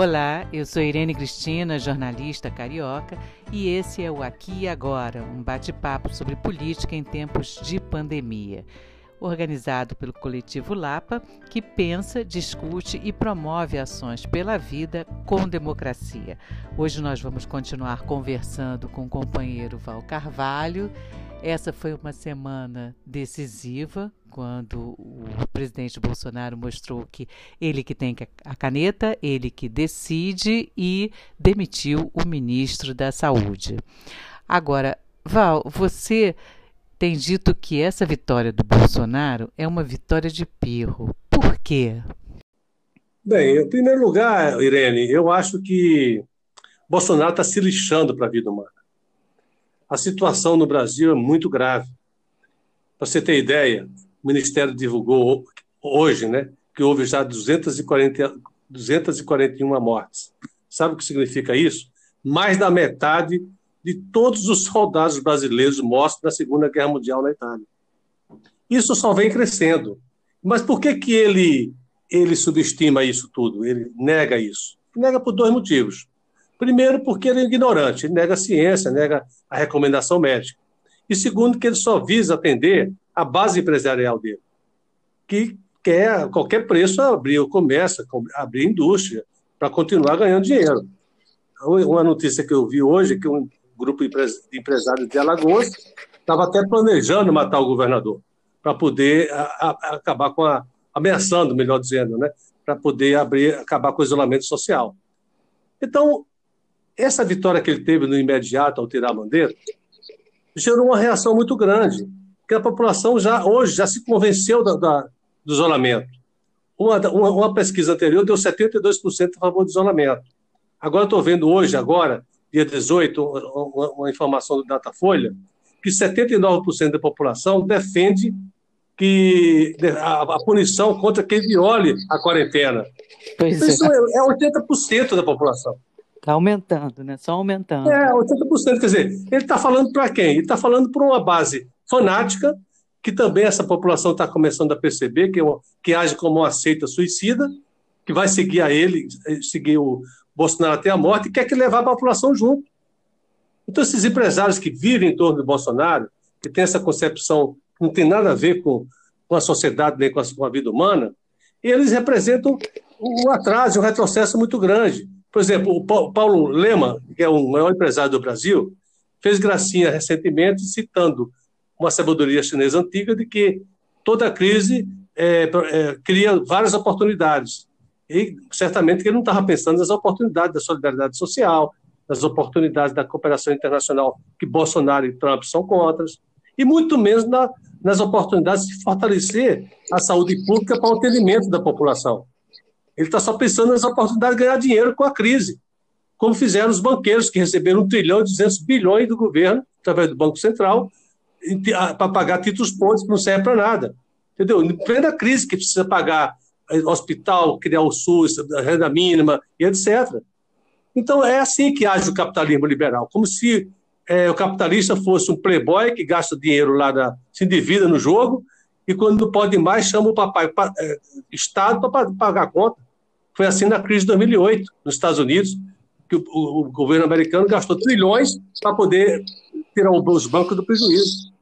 Olá, eu sou Irene Cristina, jornalista carioca, e esse é o Aqui e Agora, um bate-papo sobre política em tempos de pandemia. Organizado pelo coletivo Lapa, que pensa, discute e promove ações pela vida com democracia. Hoje nós vamos continuar conversando com o companheiro Val Carvalho. Essa foi uma semana decisiva, quando o presidente Bolsonaro mostrou que ele que tem a caneta, ele que decide e demitiu o ministro da Saúde. Agora, Val, você tem dito que essa vitória do Bolsonaro é uma vitória de pirro. Por quê? Bem, em primeiro lugar, Irene, eu acho que Bolsonaro está se lixando para a vida humana. A situação no Brasil é muito grave. Para você ter ideia, o Ministério divulgou hoje, né, que houve já 240, 241 mortes. Sabe o que significa isso? Mais da metade de todos os soldados brasileiros mortos na Segunda Guerra Mundial na Itália. Isso só vem crescendo. Mas por que, que ele, ele subestima isso tudo? Ele nega isso? Nega por dois motivos. Primeiro, porque ele é ignorante, ele nega a ciência, nega a recomendação médica. E segundo, que ele só visa atender a base empresarial dele, que quer a qualquer preço abrir o comércio, abrir a indústria, para continuar ganhando dinheiro. Uma notícia que eu vi hoje é que um grupo de empresários de Alagoas estava até planejando matar o governador, para poder a, a, acabar com a. ameaçando, melhor dizendo, né? para poder abrir, acabar com o isolamento social. Então, essa vitória que ele teve no imediato ao tirar a bandeira gerou uma reação muito grande que a população já hoje já se convenceu da, da, do isolamento. Uma, uma, uma, pesquisa anterior deu 72% a favor do isolamento. Agora estou vendo hoje, agora, dia 18, uma, uma informação do Datafolha, que 79% da população defende que a, a, punição contra quem viole a quarentena. Pois Isso é, é 80% da população. Está aumentando, né? Só aumentando. É, 80%. Quer dizer, ele está falando para quem? Ele está falando para uma base fanática, que também essa população está começando a perceber que, é que age como uma seita suicida, que vai seguir a ele, seguir o Bolsonaro até a morte, e quer que levar a população junto. Então, esses empresários que vivem em torno do Bolsonaro, que têm essa concepção que não tem nada a ver com, com a sociedade nem com a, com a vida humana, eles representam um atraso, um retrocesso muito grande. Por exemplo, o Paulo Lema, que é o maior empresário do Brasil, fez gracinha recentemente citando uma sabedoria chinesa antiga de que toda crise é, é, cria várias oportunidades. E certamente que ele não estava pensando nas oportunidades da solidariedade social, nas oportunidades da cooperação internacional que Bolsonaro e Trump são contra, e muito menos na, nas oportunidades de fortalecer a saúde pública para o atendimento da população. Ele está só pensando nas oportunidades de ganhar dinheiro com a crise, como fizeram os banqueiros que receberam 1 trilhão e 200 bilhões do governo, através do Banco Central, para pagar títulos pontos que não serve para nada. Entendeu? Em plena crise que precisa pagar eh, hospital, criar o SUS, renda mínima e etc. Então é assim que age o capitalismo liberal, como se é, o capitalista fosse um playboy que gasta dinheiro lá, da, se endivida no jogo, e quando não pode mais, chama o papai, pa, é, Estado para pagar a conta. Foi assim na crise de 2008, nos Estados Unidos, que o, o, o governo americano gastou trilhões para poder tirar os bancos do prejuízo.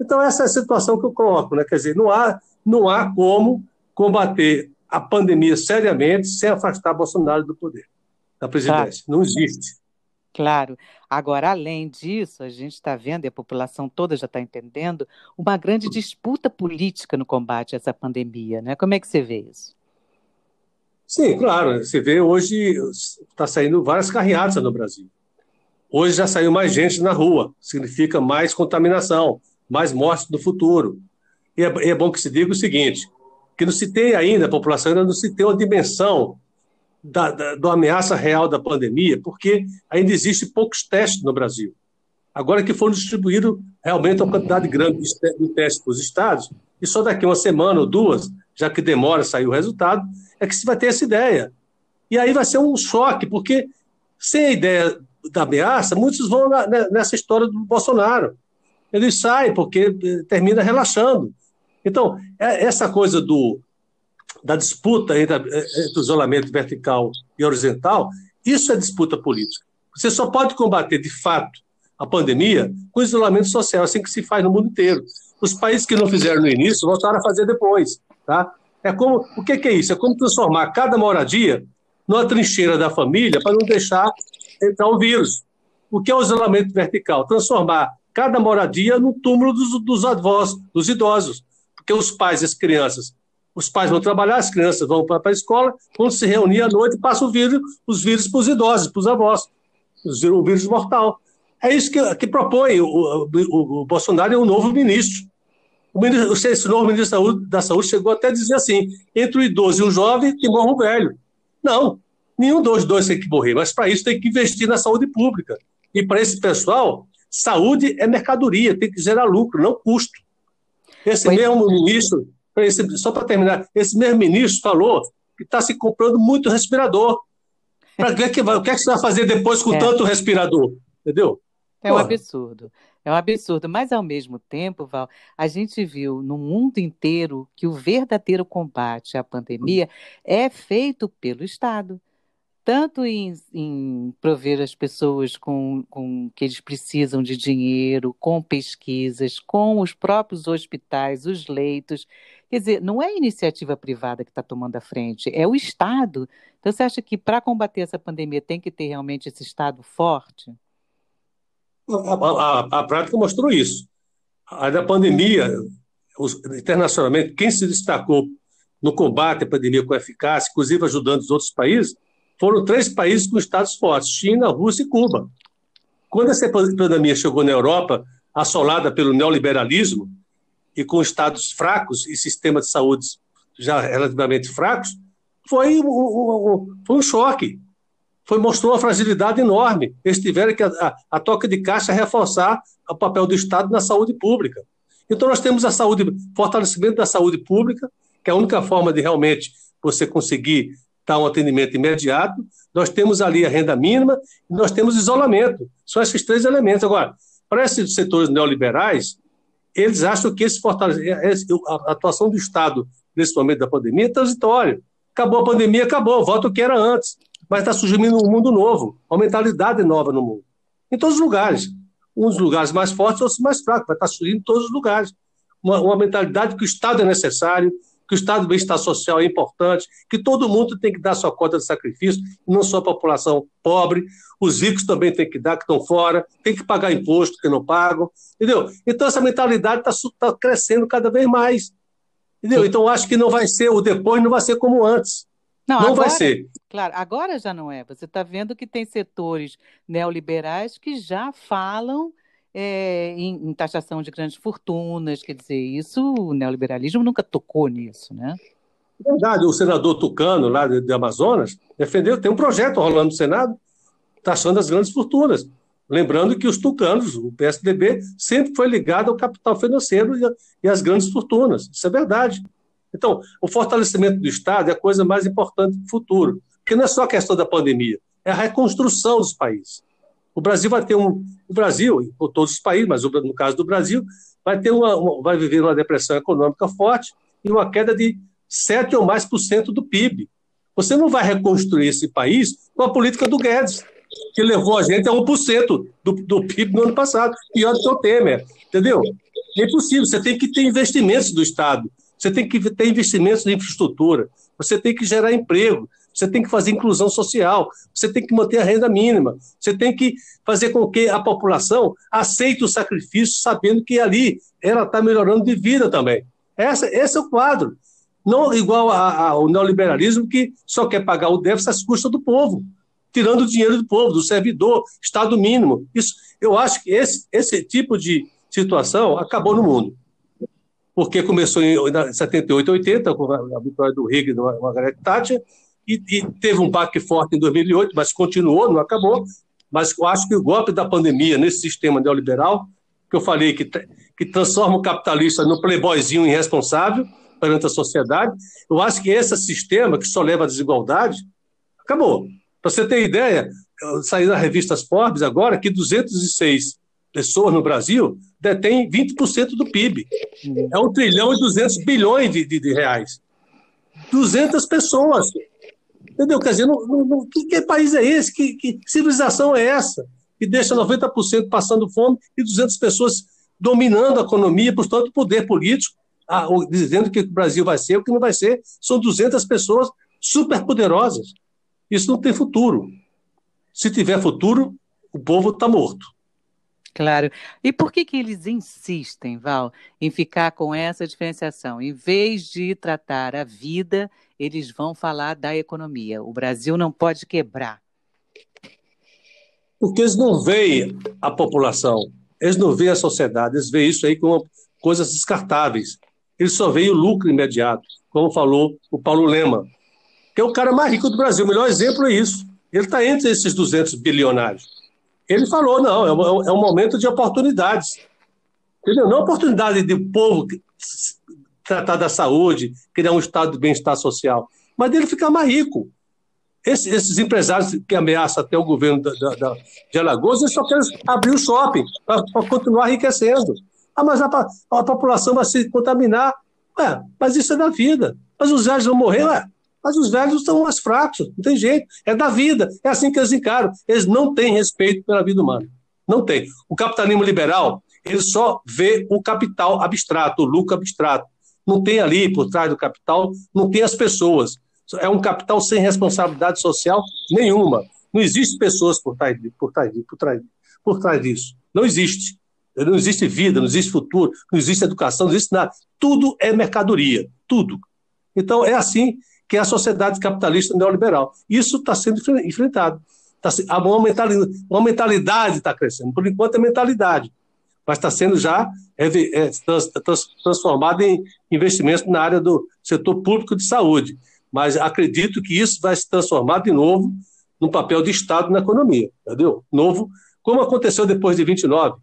Então, essa é a situação que eu coloco, né? Quer dizer, não há, não há como combater a pandemia seriamente sem afastar Bolsonaro do poder, da presidência. Claro. Não existe. Claro. Agora, além disso, a gente está vendo, e a população toda já está entendendo, uma grande disputa política no combate a essa pandemia. Né? Como é que você vê isso? Sim, claro. Você vê hoje, está saindo várias carreatas no Brasil. Hoje já saiu mais gente na rua, significa mais contaminação, mais mortes no futuro. E é, é bom que se diga o seguinte, que não se tem ainda, a população ainda não se tem uma dimensão da, da, da ameaça real da pandemia, porque ainda existe poucos testes no Brasil. Agora que foram distribuídos realmente uma quantidade grande de testes para os estados, e só daqui uma semana ou duas, já que demora sair o resultado, é que se vai ter essa ideia. E aí vai ser um choque, porque sem a ideia da ameaça, muitos vão na, nessa história do Bolsonaro. Eles saem porque eh, termina relaxando. Então, é, essa coisa do, da disputa entre, entre o isolamento vertical e horizontal, isso é disputa política. Você só pode combater, de fato, a pandemia com isolamento social, assim que se faz no mundo inteiro. Os países que não fizeram no início voltaram a fazer depois. Tá? É como, o que, que é isso? É como transformar cada moradia numa trincheira da família para não deixar entrar o vírus. O que é o isolamento vertical? Transformar cada moradia no túmulo dos, dos avós, dos idosos. Porque os pais e as crianças, os pais vão trabalhar, as crianças vão para a escola, vão se reunir à noite passam o vírus, os vírus para os idosos, para os avós, o vírus mortal. É isso que, que propõe o, o, o Bolsonaro, é um novo ministro. O ministro, esse novo ministro da saúde, da saúde chegou até a dizer assim: entre o idoso e o jovem, que morra o velho. Não, nenhum dos dois tem que morrer, mas para isso tem que investir na saúde pública. E para esse pessoal, saúde é mercadoria, tem que gerar lucro, não custo. Esse mesmo ministro, esse, só para terminar, esse mesmo ministro falou que está se comprando muito respirador. Para que, que, o que, é que você vai fazer depois com é. tanto respirador? Entendeu? É um absurdo. É um absurdo. Mas, ao mesmo tempo, Val, a gente viu no mundo inteiro que o verdadeiro combate à pandemia é feito pelo Estado. Tanto em, em prover as pessoas com, com que eles precisam de dinheiro, com pesquisas, com os próprios hospitais, os leitos. Quer dizer, não é a iniciativa privada que está tomando a frente, é o Estado. Então, você acha que para combater essa pandemia tem que ter realmente esse Estado forte? A, a, a prática mostrou isso. A da pandemia, os, internacionalmente, quem se destacou no combate à pandemia com eficácia, inclusive ajudando os outros países, foram três países com estados fortes: China, Rússia e Cuba. Quando essa pandemia chegou na Europa, assolada pelo neoliberalismo e com estados fracos e sistemas de saúde já relativamente fracos, foi um, um, foi um choque foi, mostrou uma fragilidade enorme. Eles tiveram que, a, a, toca de caixa, reforçar o papel do Estado na saúde pública. Então, nós temos a saúde, fortalecimento da saúde pública, que é a única forma de realmente você conseguir dar um atendimento imediato. Nós temos ali a renda mínima e nós temos isolamento. São esses três elementos. Agora, para esses setores neoliberais, eles acham que esse fortalecimento, a atuação do Estado nesse momento da pandemia é transitória. Acabou a pandemia, acabou, volta o que era antes mas está surgindo um mundo novo, uma mentalidade nova no mundo. Em todos os lugares. Uns lugares mais fortes, outros mais fracos, vai estar tá surgindo em todos os lugares. Uma, uma mentalidade que o Estado é necessário, que o Estado do bem-estar social é importante, que todo mundo tem que dar sua cota de sacrifício, não só a população pobre, os ricos também têm que dar, que estão fora, tem que pagar imposto que não pagam, entendeu? Então essa mentalidade está tá crescendo cada vez mais, entendeu? Então acho que não vai ser, o depois não vai ser como antes. Não, não agora, vai ser. Claro, agora já não é. Você está vendo que tem setores neoliberais que já falam é, em, em, taxação de grandes fortunas, quer dizer, isso, o neoliberalismo nunca tocou nisso, né? É verdade, o senador Tucano, lá de, de Amazonas, defendeu, tem um projeto rolando no Senado, taxando as grandes fortunas. Lembrando que os tucanos, o PSDB, sempre foi ligado ao capital financeiro e, e às grandes fortunas. Isso é verdade. Então, o fortalecimento do Estado é a coisa mais importante para o futuro, porque não é só a questão da pandemia, é a reconstrução dos países. O Brasil vai ter um. O Brasil, ou todos os países, mas no caso do Brasil, vai, ter uma, uma vai viver uma depressão econômica forte e uma queda de 7 ou mais por cento do PIB. Você não vai reconstruir esse país com a política do Guedes, que levou a gente a 1% do, do PIB no ano passado, pior do que o Temer, entendeu? É impossível, você tem que ter investimentos do Estado, você tem que ter investimentos em infraestrutura, você tem que gerar emprego, você tem que fazer inclusão social, você tem que manter a renda mínima, você tem que fazer com que a população aceite o sacrifício, sabendo que ali ela está melhorando de vida também. Essa, esse é o quadro. Não igual ao neoliberalismo que só quer pagar o déficit às custas do povo, tirando o dinheiro do povo, do servidor, Estado mínimo. Isso, eu acho que esse, esse tipo de situação acabou no mundo porque começou em 78, 80, com a vitória do Reagan e da Margaret Thatcher, e, e, teve um baque forte em 2008, mas continuou, não acabou. Mas eu acho que o golpe da pandemia nesse sistema neoliberal, que eu falei que, que transforma o capitalista no playboyzinho irresponsável perante a sociedade, eu acho que esse sistema que só leva à desigualdade, acabou. Para você ter ideia, saiu nas revistas Forbes agora que 206 pessoas no Brasil detêm 20% do PIB. É um trilhão e 200 bilhões de, de, de reais. 200 pessoas. Entendeu? Quer dizer, não, não, que, que, país é esse? Que, que civilização é essa? Que deixa 90% passando fome e 200 pessoas dominando a economia, portanto, poder político, ah, dizendo que o Brasil vai ser, o que não vai ser. São 200 pessoas superpoderosas. Isso não tem futuro. Se tiver futuro, o povo está morto. Claro. E por que, que eles insistem, Val, em ficar com essa diferenciação? Em vez de tratar a vida, eles vão falar da economia. O Brasil não pode quebrar. Porque eles não veem a população, eles não veem a sociedade, eles veem isso aí como coisas descartáveis. Eles só veem o lucro imediato, como falou o Paulo Lema, que é o cara mais rico do Brasil. O melhor exemplo é isso. Ele está entre esses 200 bilionários. Ele falou, não, é um, é um momento de oportunidades. Entendeu? Não oportunidade de povo tratar da saúde, criar um estado de bem-estar social, mas dele ficar mais rico. Esses, esses, empresários que ameaçam até o governo da, da, da, de Alagoas, eles só querem abrir o shopping para continuar enriquecendo. Ah, mas a, a, população vai se contaminar. Ué, mas isso é da vida. Mas os velhos vão morrer, ué. Mas os velhos são mais fracos, não tem jeito. É da vida. É assim que eles encaram. Eles não têm respeito pela vida humana. Não tem. O capitalismo liberal, ele só vê o capital abstrato, o lucro abstrato. Não tem ali, por trás do capital, não tem as pessoas. É um capital sem responsabilidade social nenhuma. Não existe pessoas por trás, por trás, por trás, por trás disso. Não existe. Não existe vida, não existe futuro, não existe educação, não existe nada. Tudo é mercadoria, tudo. Então é assim que é a sociedade capitalista neoliberal. Isso está sendo enfrentado. Tá, uma mentalidade, mentalidade está crescendo. Por enquanto é mentalidade, mas está sendo já é, trans, trans, transformado em investimentos na área do setor público de saúde. Mas acredito que isso vai se transformar de novo no papel de Estado na economia, entendeu? Novo, como aconteceu depois de 29,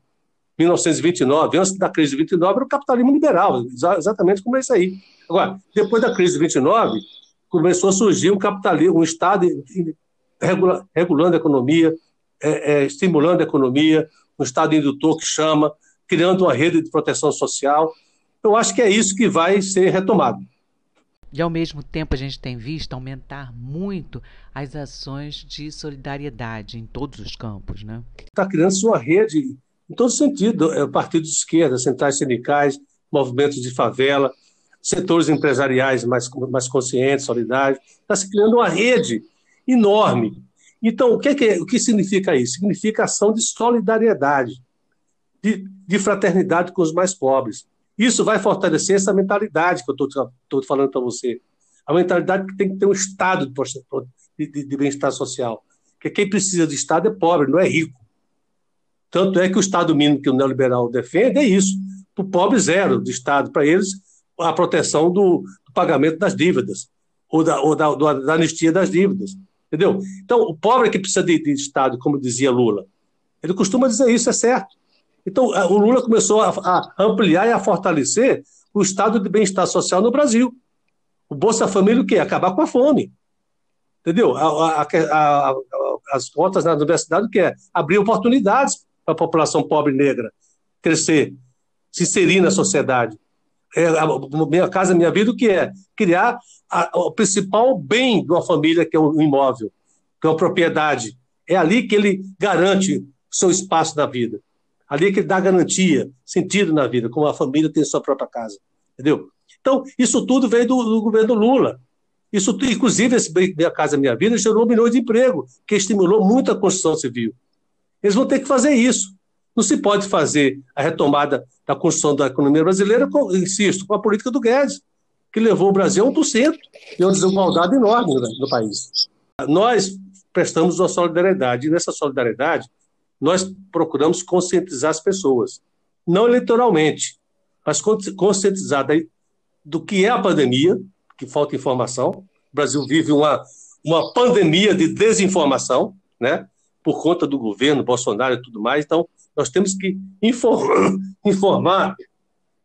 1929, antes da crise de 29, era o capitalismo liberal, exatamente como é isso aí. Agora, depois da crise de 29, começou a surgir um capitalismo, um Estado regulando a economia, é, é, estimulando a economia, um Estado indutor que chama, criando uma rede de proteção social. Eu acho que é isso que vai ser retomado. E ao mesmo tempo a gente tem visto aumentar muito as ações de solidariedade em todos os campos, né? Está criando sua rede em todo sentido, é, partidos de esquerda, centrais sindicais, movimentos de favela, setores empresariais mais, mais conscientes, solidários. Está se criando uma rede enorme. Então, o que, é, o que significa isso? Significa ação de solidariedade, de, de fraternidade com os mais pobres. Isso vai fortalecer essa mentalidade que eu estou falando para você. A mentalidade que tem que ter um estado de, de, de bem-estar social. Porque quem precisa de Estado é pobre, não é rico. Tanto é que o Estado mínimo que o neoliberal defende é isso. Para o pobre, zero de Estado. Para eles, a proteção do, do pagamento das dívidas, ou, da, ou da, da, anistia das dívidas. Entendeu? Então, o pobre que precisa de, de Estado, como dizia Lula. Ele costuma dizer isso, é certo. Então, o Lula começou a, a ampliar e a fortalecer o estado de bem-estar social no Brasil. O Bolsa Família, o quê? Acabar com a fome. Entendeu? A, a, as cotas na universidade, o que? Abrir oportunidades para a população pobre negra crescer, se inserir na sociedade é, a, Minha Casa Minha Vida, o que é? Criar a, o principal bem de uma família, que é o imóvel, que é a propriedade. É ali que ele garante seu espaço na vida. Ali que ele dá garantia, sentido na vida, como a família tem sua própria casa. Entendeu? Então, isso tudo veio do, do governo Lula. Isso, inclusive, esse Minha Casa Minha Vida gerou um milhão de emprego, que estimulou muito a construção civil. Eles vão ter que fazer isso. Não se pode fazer a retomada da construção da economia brasileira, com, insisto, com a política do Guedes, que levou o Brasil a 1% e uma desigualdade enorme no, no país. Nós prestamos uma solidariedade, e nessa solidariedade nós procuramos conscientizar as pessoas, não eleitoralmente, mas conscientizar do que é a pandemia, que falta informação. O Brasil vive uma, uma pandemia de desinformação, né? por conta do governo, Bolsonaro e tudo mais. Então, nós temos que informar, informar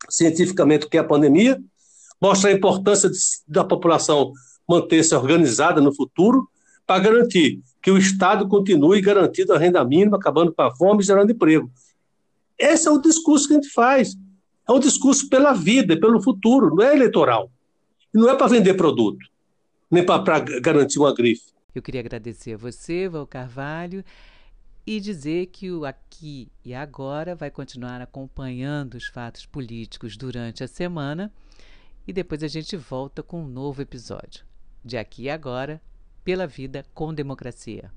cientificamente o que é a pandemia, mostrar a importância de, da população manter-se organizada no futuro para garantir que o Estado continue garantindo a renda mínima, acabando com a fome e gerando emprego. Esse é o discurso que a gente faz. É um discurso pela vida, pelo futuro, não é eleitoral. Não é para vender produto, nem para garantir uma grife. Eu queria agradecer a você, Val Carvalho, e dizer que o Aqui e Agora vai continuar acompanhando os fatos políticos durante a semana e depois a gente volta com um novo episódio. De Aqui e Agora, pela vida com democracia.